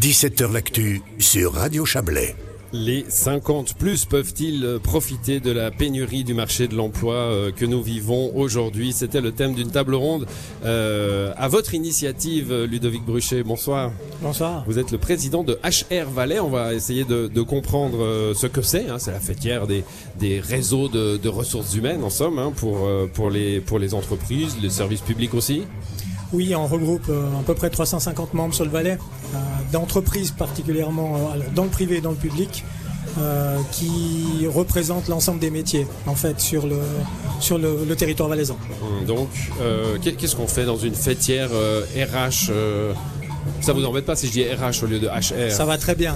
17h L'actu sur Radio Chablais. Les 50 plus peuvent-ils profiter de la pénurie du marché de l'emploi euh, que nous vivons aujourd'hui? C'était le thème d'une table ronde. Euh, à votre initiative, Ludovic Bruchet, bonsoir. Bonsoir. Vous êtes le président de HR Valais. On va essayer de, de comprendre euh, ce que c'est. Hein. C'est la fêtière des, des réseaux de, de, ressources humaines, en somme, hein, pour, euh, pour, les, pour les entreprises, les services publics aussi. Oui, on regroupe euh, à peu près 350 membres sur le Valais, euh, d'entreprises particulièrement, euh, dans le privé et dans le public, euh, qui représentent l'ensemble des métiers, en fait, sur le, sur le, le territoire valaisan. Hum, Donc, euh, qu'est-ce qu'on fait dans une fêtière euh, RH ça vous embête pas si je dis RH au lieu de HR Ça va très bien.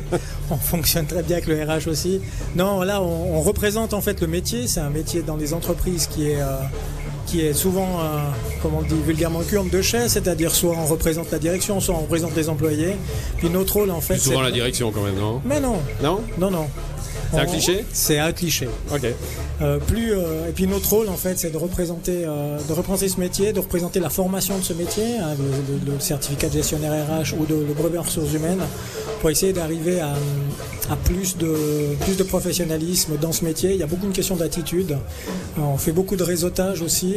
on fonctionne très bien avec le RH aussi. Non, là, on, on représente en fait le métier. C'est un métier dans les entreprises qui est qui est souvent, euh, comme on dit vulgairement, cul de chaise, c'est-à-dire soit on représente la direction, soit on représente les employés. Puis notre rôle, en fait, souvent la direction quand même, non? Mais non. Non? Non, non. C'est un cliché C'est un cliché. Ok. Euh, plus euh, et puis notre rôle en fait, c'est de représenter, euh, de représenter ce métier, de représenter la formation de ce métier, hein, le, le, le, certificat de gestionnaire RH ou de, le brevet en ressources humaines, pour essayer d'arriver à, à, plus de plus de professionnalisme dans ce métier. Il y a beaucoup de questions d'attitude. On fait beaucoup de réseautage aussi,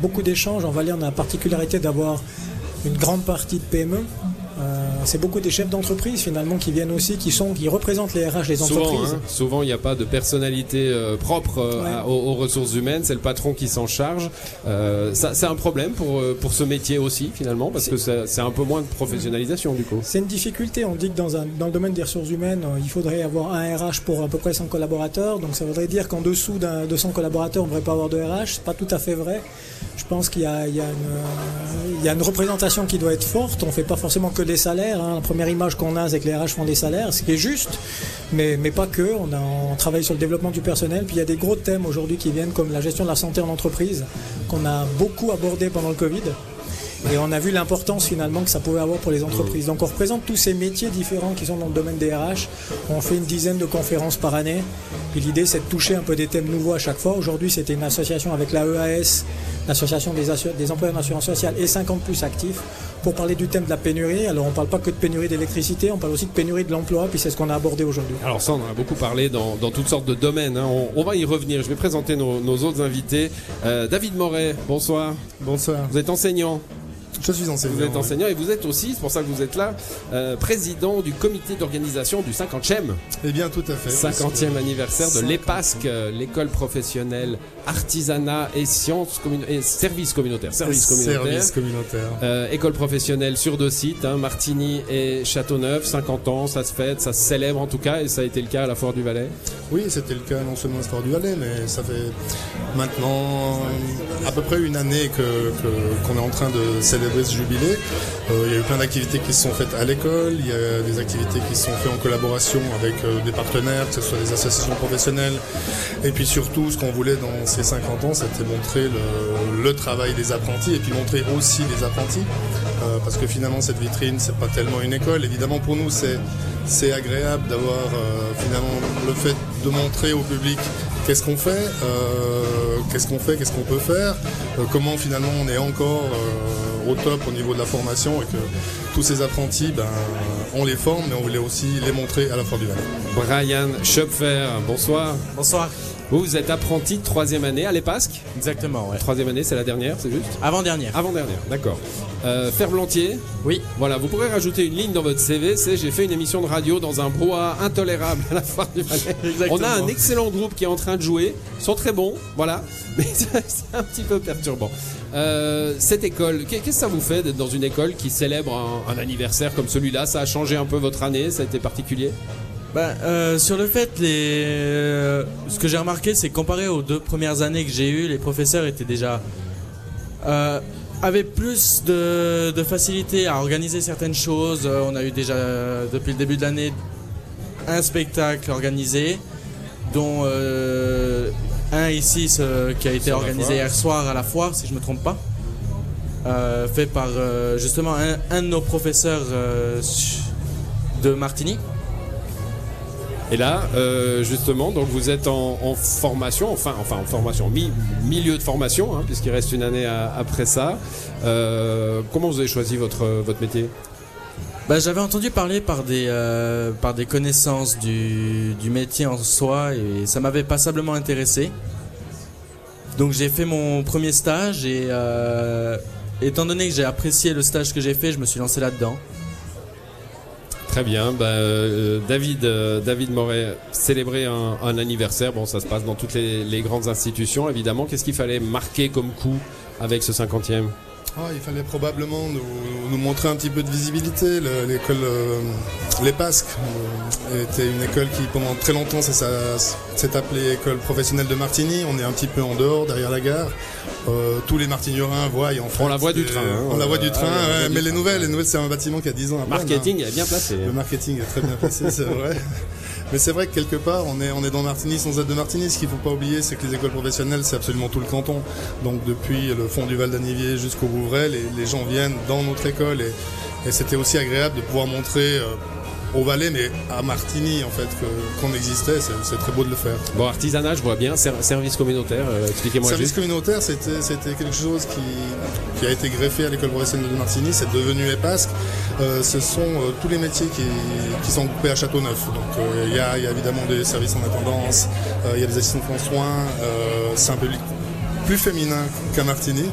beaucoup d'échanges. En Valais, on a la particularité d'avoir une grande partie de PME. Euh, c'est beaucoup des chefs d'entreprise finalement qui viennent aussi, qui sont, qui représentent les RH, les souvent, entreprises. Hein, souvent, il n'y a pas de personnalité euh, propre euh, Ouais. à- aux, aux ressources humaines. C'est le patron qui s'en charge. Ça, c'est un problème pour pour ce métier aussi finalement parce que c'est un peu moins de professionnalisation du coup. C'est une difficulté. On dit que dans, un, dans le domaine des ressources humaines, il faudrait avoir un RH pour à peu près 100 collaborateurs. Donc ça voudrait dire qu'en dessous d'un- de 100 collaborateurs, on ne devrait pas avoir de RH. C'est pas tout à fait vrai. Je pense qu'il y, a- il y, a une, il y a une représentation qui doit être forte. On fait pas forcément que des salaires. hein. La première image qu'on a, c'est que les RH font des salaires, ce qui est juste, mais, mais pas que. On, travaille sur le développement du personnel. Puis il y a des gros thèmes aujourd'hui qui viennent comme la gestion de la santé en entreprise, qu'on a beaucoup abordé pendant le Covid. Et on a vu l'importance finalement que ça pouvait avoir pour les entreprises. Donc on représente tous ces métiers différents qui sont dans le domaine des RH. On fait une dizaine de conférences par année. Puis l'idée c'est de toucher un peu des thèmes nouveaux à chaque fois. Aujourd'hui c'était une association avec la EAS, l'association des, des employeurs d'assurance sociale et 50 plus actifs pour parler du thème de la pénurie. Alors on parle pas que de pénurie d'électricité, on parle aussi de pénurie de l'emploi. Puis c'est ce qu'on a abordé aujourd'hui. Alors ça, on en a beaucoup parlé dans, dans toutes sortes de domaines. hein. On, on va y revenir. Je vais présenter nos, nos autres invités. Euh, David Moret, bonsoir. Bonsoir. Vous êtes enseignant. Je suis enseignant. Vous êtes ouais. enseignant et vous êtes aussi, c'est pour ça que vous êtes là, euh, président du comité d'organisation du 50e, Eh bien, tout à fait. 50e anniversaire de 50e. l'EPASC, euh, l'école professionnelle artisanat et sciences et services communautaires. Services communautaires. Service communautaire. Euh, école professionnelle sur deux sites, hein, Martigny et Châteauneuf, 50 ans, ça se fête, ça se célèbre en tout cas, et ça a été le cas à la Foire du Valais. Oui, c'était le cas non seulement à l'Histoire du Valais, mais ça fait maintenant à peu près une année que que- qu'on est en train de célébrer jubilé. Euh, il y a eu plein d'activités qui se sont faites à l'école, il y a des activités qui se sont faites en collaboration avec euh, des partenaires, que ce soit des associations professionnelles. Et puis surtout, ce qu'on voulait dans ces 50 ans, c'était montrer le, travail des apprentis et puis montrer aussi les apprentis. Euh, parce que finalement, cette vitrine, c'est pas tellement une école. Évidemment, pour nous, c'est agréable d'avoir finalement le fait de montrer au public qu'est-ce qu'on fait, qu'est-ce qu'on fait, qu'est-ce qu'on peut faire, comment finalement on est encore au top au niveau de la formation et que tous ces apprentis, ben, on les forme, mais on voulait aussi les montrer à la Foire du Valais. Brian Schöpfer, bonsoir. Bonsoir. Vous, vous êtes apprenti de troisième année à l'EPASC. Exactement, ouais. Troisième année, c'est la dernière, c'est juste Avant-dernière. Avant-dernière, d'accord. Euh, Ferblantier, Oui. voilà, vous pourrez rajouter une ligne dans votre CV, c'est j'ai fait une émission de radio dans un brouhaha intolérable à la Foire du Valais. Exactement. On a un excellent groupe qui est en train de jouer, ils sont très bons, voilà, mais c'est un petit peu perturbant. Euh, cette école, qu'est- qu'est-ce que ça vous fait d'être dans une école qui célèbre un, un anniversaire comme celui-là? Ça a changé un peu votre année, ça a été particulier? Bah, euh, sur le fait, les... euh, ce que j'ai remarqué, c'est que comparé aux deux premières années que j'ai eues, les professeurs étaient déjà. Euh, avaient plus de, de facilité à organiser certaines choses. On a eu déjà, depuis le début de l'année, un spectacle organisé, dont un ici ce- qui a été organisé hier soir à la foire, si je me trompe pas. Euh, fait par euh, justement un, un de nos professeurs euh, de Martigny. Et là, euh, justement, donc vous êtes en, formation, enfin, enfin en formation, mi- milieu de formation, hein, puisqu'il reste une année après ça. Euh, comment vous avez choisi votre votre métier? Bah, j'avais entendu parler par des, euh, par des connaissances du, métier en soi et ça m'avait passablement intéressé. Donc j'ai fait mon premier stage et étant donné que j'ai apprécié le stage que j'ai fait, je me suis lancé là-dedans. Très bien. Bah, euh, David, euh, David Moret, célébrer un, anniversaire. Bon, ça se passe dans toutes les, grandes institutions, évidemment. Qu'est-ce qu'il fallait marquer comme coup avec ce 50e Ah, il fallait probablement nous, montrer un petit peu de visibilité. Le- L'école euh, Les Pasques euh, était une école qui, pendant très longtemps, s'est appelée École professionnelle de Martigny. On est un petit peu en dehors, derrière la gare. Euh, tous les Martignorins voient. en fait, On la voit du c'est- train, hein. on la voit du Ah, train, voit ouais, du mais les train. nouvelles, les nouvelles, c'est un bâtiment qui a 10 ans. à peine, hein. Marketing est bien placé. Le marketing est très bien placé, c'est vrai. Mais c'est vrai que quelque part, on est, on est dans Martigny sans être de Martigny. Ce qu'il faut pas oublier, c'est que les écoles professionnelles, c'est absolument tout le canton. Donc depuis le fond du Val d'Anivier jusqu'au Vouvray, les, les gens viennent dans notre école. Et, et c'était aussi agréable de pouvoir montrer euh, au Valais, mais à Martigny, en fait, qu'on existait. C'est très beau de le faire. Bon, artisanat, je vois bien. Ser- service communautaire, euh, expliquez-moi Service juste. communautaire, c'était quelque chose qui, qui a été greffé à l'école professionnelle de Martigny. C'est devenu EPASC. Euh, ce sont euh, tous les métiers qui, qui sont groupés à Châteauneuf. Donc il y, y a évidemment des services en attendance, il y a des assistants en soins. c'est un public plus féminin qu'à Martigny.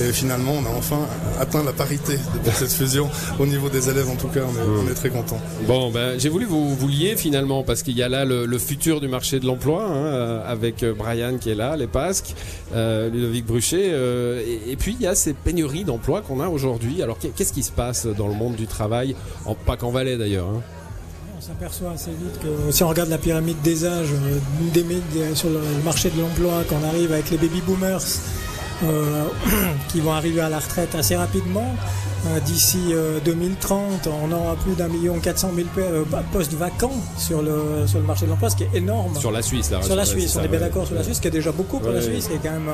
Et finalement, on a enfin atteint la parité depuis cette fusion. Au niveau des élèves, en tout cas, on est, on est très contents. Bon, ben, j'ai voulu vous, vous lier finalement parce qu'il y a là le, le futur du marché de l'emploi hein, euh, avec euh, Brian qui est là, les Pasques, euh, Ludovic Bruchet, euh, et, et puis il y a ces pénuries d'emplois qu'on a aujourd'hui. Alors qu'est- qu'est-ce qui se passe dans le monde du travail, en, pas qu'en Valais d'ailleurs hein? On s'aperçoit assez vite que si on regarde la pyramide des âges euh, des, sur le marché de l'emploi, qu'on arrive avec les baby boomers euh, qui vont arriver à la retraite assez rapidement. euh, D'ici euh, 2030, on aura plus d'un million quatre cent mille postes vacants sur le, sur le marché de l'emploi, ce qui est énorme. Sur la Suisse, là. Sur la Suisse, on est bien d'accord sur la Suisse, ce qui est déjà beaucoup pour la. Suisse, qui est quand même.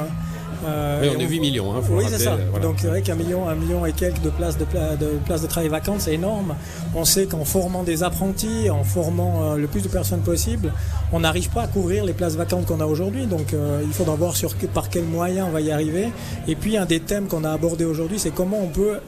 Euh, Oui, on est 8 millions, hein, faut oui, c'est ça. voilà. Donc c'est vrai qu'un million, un million et quelques de places de, pla- de places de travail vacantes, c'est énorme. On sait qu'en formant des apprentis, en formant euh, le plus de personnes possible, on n'arrive pas à couvrir les places vacantes qu'on a aujourd'hui. Donc euh, il faudra voir sur que- par quels moyens on va y arriver. Et puis un des thèmes qu'on a abordé aujourd'hui, c'est comment on peut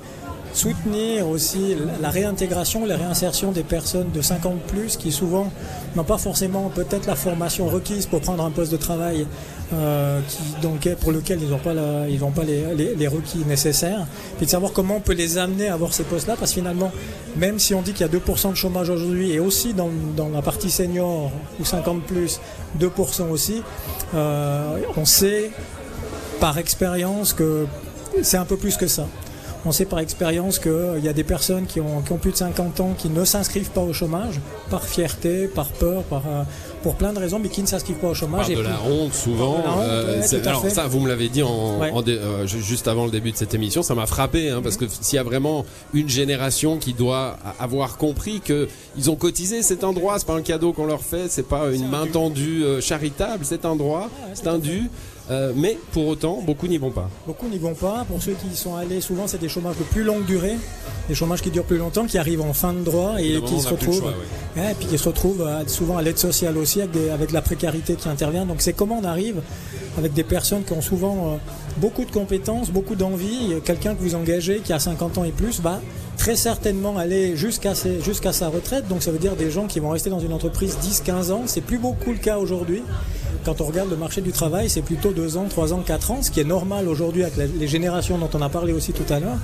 soutenir aussi la réintégration, la réinsertion des personnes de 50 plus qui souvent n'ont pas forcément peut-être la formation requise pour prendre un poste de travail euh, qui, pour lequel ils n'ont pas, ils pas les, les- requis nécessaires. Puis de savoir comment on peut les amener à avoir ces postes-là parce que finalement, même si on dit qu'il y a 2% de chômage aujourd'hui et aussi dans, dans la partie senior ou 50 plus, 2% aussi, euh, on sait par expérience que c'est un peu plus que ça. On sait par expérience qu'il y a des personnes qui ont, qui ont plus de 50 ans qui ne s'inscrivent pas au chômage, par fierté, par peur, par, euh, pour plein de raisons, mais qui ne s'inscrivent pas au chômage. parle de Et la honte souvent. De la honte, euh, ouais, c'est- alors ça, vous me l'avez dit en, Ouais. en dé- euh, ju- juste avant le début de cette émission, ça m'a frappé hein, parce que s'il y a vraiment une génération qui doit avoir compris que ils ont cotisé cet endroit, c'est pas un cadeau qu'on leur fait, c'est pas une main tendue euh, charitable, c'est un droit, c'est un dû. Euh, mais pour autant, beaucoup n'y vont pas. Beaucoup n'y vont pas. Pour ceux qui y sont allés, souvent c'est des chômages de plus longue durée, des chômages qui durent plus longtemps, qui arrivent en fin de droit et qui se retrouvent, choix, ouais. Ouais, et puis qui se retrouvent euh, souvent à l'aide sociale aussi, avec, des- avec la précarité qui intervient. Donc c'est comment on arrive avec des personnes qui ont souvent euh, beaucoup de compétences, beaucoup d'envie. Quelqu'un que vous engagez qui a 50 ans et plus va très certainement aller jusqu'à sa retraite. Donc ça veut dire des gens qui vont rester dans une entreprise 10-15 ans. C'est plus beaucoup le cas aujourd'hui. Quand on regarde le marché du travail, c'est plutôt 2 ans, 3 ans, 4 ans, ce qui est normal aujourd'hui avec les générations dont on a parlé aussi tout à l'heure.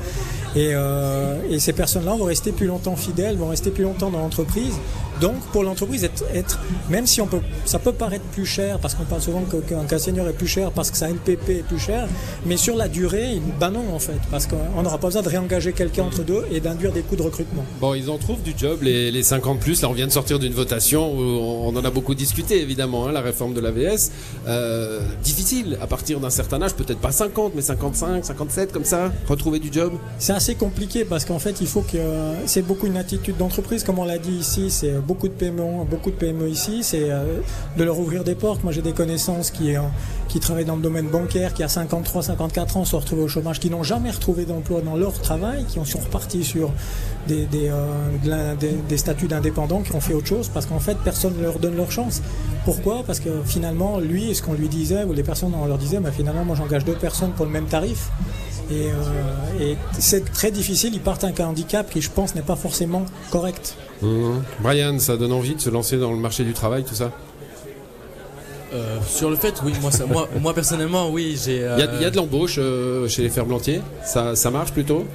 Euh, et ces personnes-là vont rester plus longtemps fidèles, vont rester plus longtemps dans l'entreprise. Donc pour l'entreprise, être, être- même si on peut, ça peut paraître plus cher, parce qu'on parle souvent qu'un cas senior est plus cher parce que sa NPP est plus cher, mais sur la durée, ben non en fait, parce qu'on n'aura pas besoin de réengager quelqu'un entre deux et d'induire des coûts de recrutement. Bon, ils en trouvent du job, les, les 50 plus. Là, on vient de sortir d'une votation où on en a beaucoup discuté, évidemment, hein, la réforme de l'AVS. Euh, difficile, à partir d'un certain âge, peut-être pas 50, mais 55, 57, comme ça, retrouver du job. C'est assez compliqué parce qu'en fait, il faut que c'est beaucoup une attitude d'entreprise, comme on l'a dit ici. C'est beaucoup de PME, beaucoup de ici. C'est euh, de leur ouvrir des portes. Moi, j'ai des connaissances qui euh, qui travaillent dans le domaine bancaire, qui à 53, 54 ans sont retrouvés au chômage, qui n'ont jamais retrouvé d'emploi dans leur travail, qui sont repartis sur euh, des, des statuts d'indépendants, qui ont fait autre chose parce qu'en fait, personne ne leur donne leur chance. Pourquoi? Parce que finalement, lui, ce qu'on lui disait, ou les personnes, on leur disait, finalement, moi, j'engage deux personnes pour le même tarif. Et, euh, et c'est très difficile, ils partent avec un handicap qui, je pense, n'est pas forcément correct. Mhm. Brian, ça donne envie de se lancer dans le marché du travail, tout ça? Euh, sur le fait, oui, moi, ça, moi, moi personnellement, oui, j'ai. Il y, a, y a de l'embauche euh, chez les ferblantiers, ça, ça marche plutôt?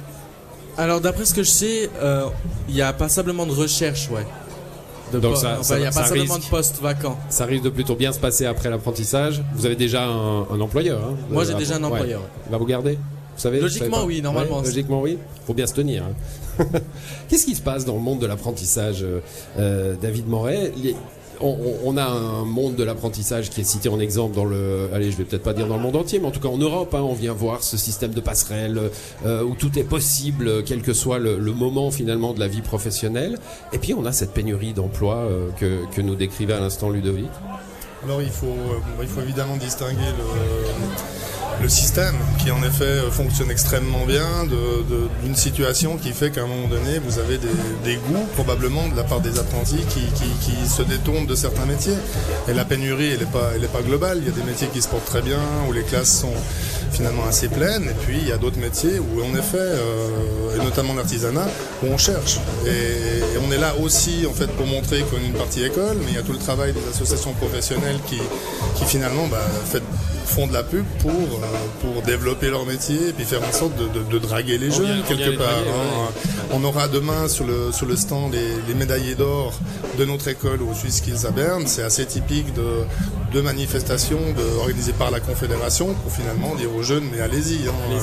Alors d'après ce que je sais, euh, il y a passablement de recherche, ouais. De Donc ça- enfin, ça- il y a passablement risque. de postes vacants. Ça risque de plutôt bien se passer après l'apprentissage. Vous avez déjà un, un employeur hein Moi, j'ai Euh, déjà un ouais. employeur. Il va vous garder? Vous savez, vous Logiquement, oui, normalement. Ouais, logiquement, oui. Faut bien se tenir. hein. Qu'est-ce qui se passe dans le monde de l'apprentissage, euh, euh, David Moret? Les- on, a un monde de l'apprentissage qui est cité en exemple dans le, allez, je vais peut-être pas dire dans le monde entier, mais en tout cas en Europe, hein, on vient voir ce système de passerelle euh, où tout est possible, quel que soit le, le moment finalement de la vie professionnelle. Et puis on a cette pénurie d'emploi euh, que, que nous décrivait à l'instant Ludovic. Alors il faut, euh, il faut évidemment distinguer le, le système qui en effet fonctionne extrêmement bien d'une situation qui fait qu'à un moment donné vous avez des, goûts probablement de la part des apprentis qui, se détournent de certains métiers. Et la pénurie elle n'est pas, pas globale, il y a des métiers qui se portent très bien, où les classes sont finalement assez pleines, et puis il y a d'autres métiers où en effet, euh, et notamment l'artisanat, où on cherche. Et, on est là aussi en fait pour montrer qu'on est une partie école, mais il y a tout le travail des associations professionnelles qui, qui finalement bah, fait- font de la pub pour, euh, pour développer leur métier et puis faire en sorte de, de- de draguer les On jeunes vient- quelque part. draguer, hein. On aura demain sur le, sur le stand les, les médaillés d'or de notre école au Swiss Skills à Berne. C'est assez typique de, de manifestations organisées par la Confédération pour finalement dire aux jeunes mais allez-y, hein, euh,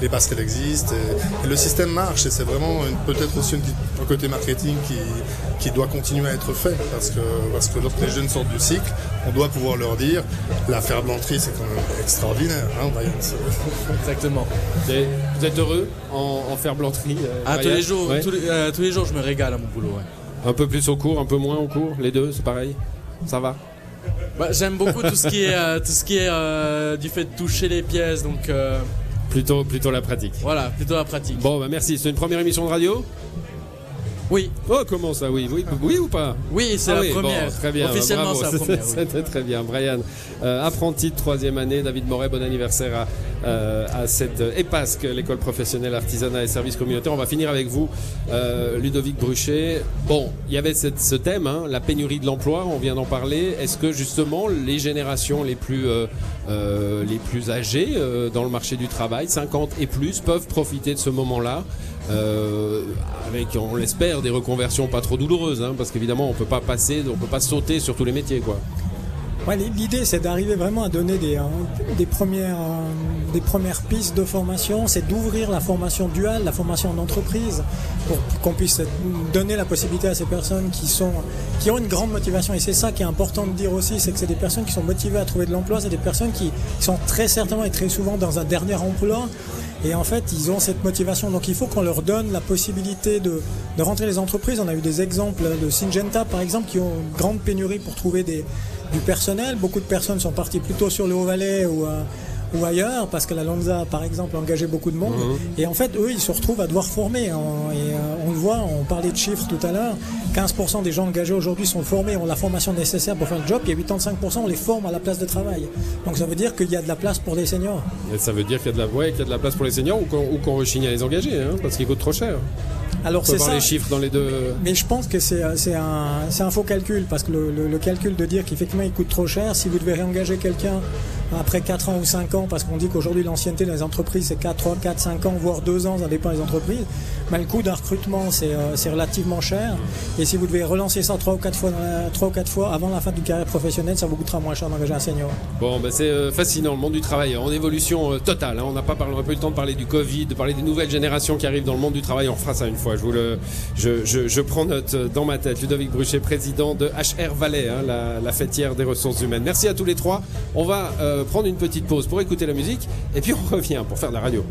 les passerelles existent et, et le système marche et c'est vraiment peut-être aussi une un côté marketing qui, qui doit continuer à être fait parce que, parce que lorsque les jeunes sortent du cycle, on doit pouvoir leur dire la ferblanterie c'est extraordinaire. Hein, Exactement. Vous êtes- vous êtes heureux en, en ferblanterie euh, Ah, tous les jours, Ouais. tous les, euh, tous les jours, je me régale à mon boulot. Ouais. Un peu plus au cours, un peu moins au cours, les deux, c'est pareil Ça va? Bah, J'aime beaucoup tout ce qui est, euh, tout ce qui est euh, du fait de toucher les pièces, donc euh, plutôt, plutôt la pratique. voilà, plutôt la pratique. Bon, bah merci. C'est une première émission de radio? Oui, Oh, comment ça Oui, oui, oui ou pas? Oui, c'est Ah la oui, première. bon, très bien. Officiellement, bravo. c'est la première. oui. C'était très bien. Brian, euh, apprenti de troisième année, David Moret, bon anniversaire à, euh, à cette EPASC, l'école professionnelle artisanat et services communautaires. On va finir avec vous, euh, Ludovic Bruchet. Bon, il y avait ce thème, hein, la pénurie de l'emploi, on vient d'en parler. Est-ce que justement les générations les plus, euh, euh, les plus âgées euh, dans le marché du travail, 50 et plus, peuvent profiter de ce moment-là euh, avec, on l'espère, des reconversions pas trop douloureuses, hein, parce qu'évidemment, on peut pas passer, on peut pas sauter sur tous les métiers, quoi. Ouais, l'idée, c'est d'arriver vraiment à donner des, euh, des, premières, euh, des premières pistes de formation, c'est d'ouvrir la formation duale, la formation en entreprise, pour qu'on puisse donner la possibilité à ces personnes qui, sont, qui ont une grande motivation. Et c'est ça qui est important de dire aussi, c'est que c'est des personnes qui sont motivées à trouver de l'emploi, c'est des personnes qui sont très certainement et très souvent dans un dernier emploi. Et en fait, ils ont cette motivation. Donc il faut qu'on leur donne la possibilité de, de rentrer les entreprises. On a eu des exemples de Syngenta, par exemple, qui ont une grande pénurie pour trouver des, du personnel. Beaucoup de personnes sont parties plutôt sur le Haut-Valais ou, euh, ou ailleurs, parce que la Lonza, par exemple, a engagé beaucoup de monde. Et en fait, eux, ils se retrouvent à devoir former. En- et euh, on le voit, on parlait de chiffres tout à l'heure. 15% des gens engagés aujourd'hui sont formés, ont la formation nécessaire pour faire le job. A 85%, on les forme à la place de travail. Donc ça veut dire qu'il y a de la place pour les seniors. Et ça veut dire qu'il y a de la, ouais, qu'il y a de la place pour les seniors ou qu'on, ou qu'on rechigne à les engager, hein, parce qu'ils coûtent trop cher. Alors c'est ça. les chiffres dans les deux. Mais je pense que c'est c'est un, c'est un faux calcul, parce que le, le- le calcul de dire qu'effectivement il coûte trop cher, si vous devez réengager quelqu'un après 4 ans ou 5 ans, parce qu'on dit qu'aujourd'hui l'ancienneté dans les entreprises c'est 4, 3, 4, 5 ans, voire 2 ans, ça dépend des entreprises, le coût d'un recrutement c'est euh, c'est relativement cher, et si vous devez relancer ça 3 ou 4 fois, trois ou quatre fois avant la fin d'une carrière professionnelle, ça vous coûtera moins cher d'engager un senior. Bon, ben c'est euh, fascinant, le monde du travail en évolution euh, totale. hein. On n'a pas, parlé, on n'a pas eu le temps de parler du Covid, de parler des nouvelles générations qui arrivent dans le monde du travail. On fera ça une fois. Je, vous je, je, prends note dans ma tête. Ludovic Bruchet, président de HR Valais, hein, la, la fêtière des ressources humaines. Merci à tous les trois. On va prendre une petite pause pour écouter la musique et puis on revient pour faire de la radio.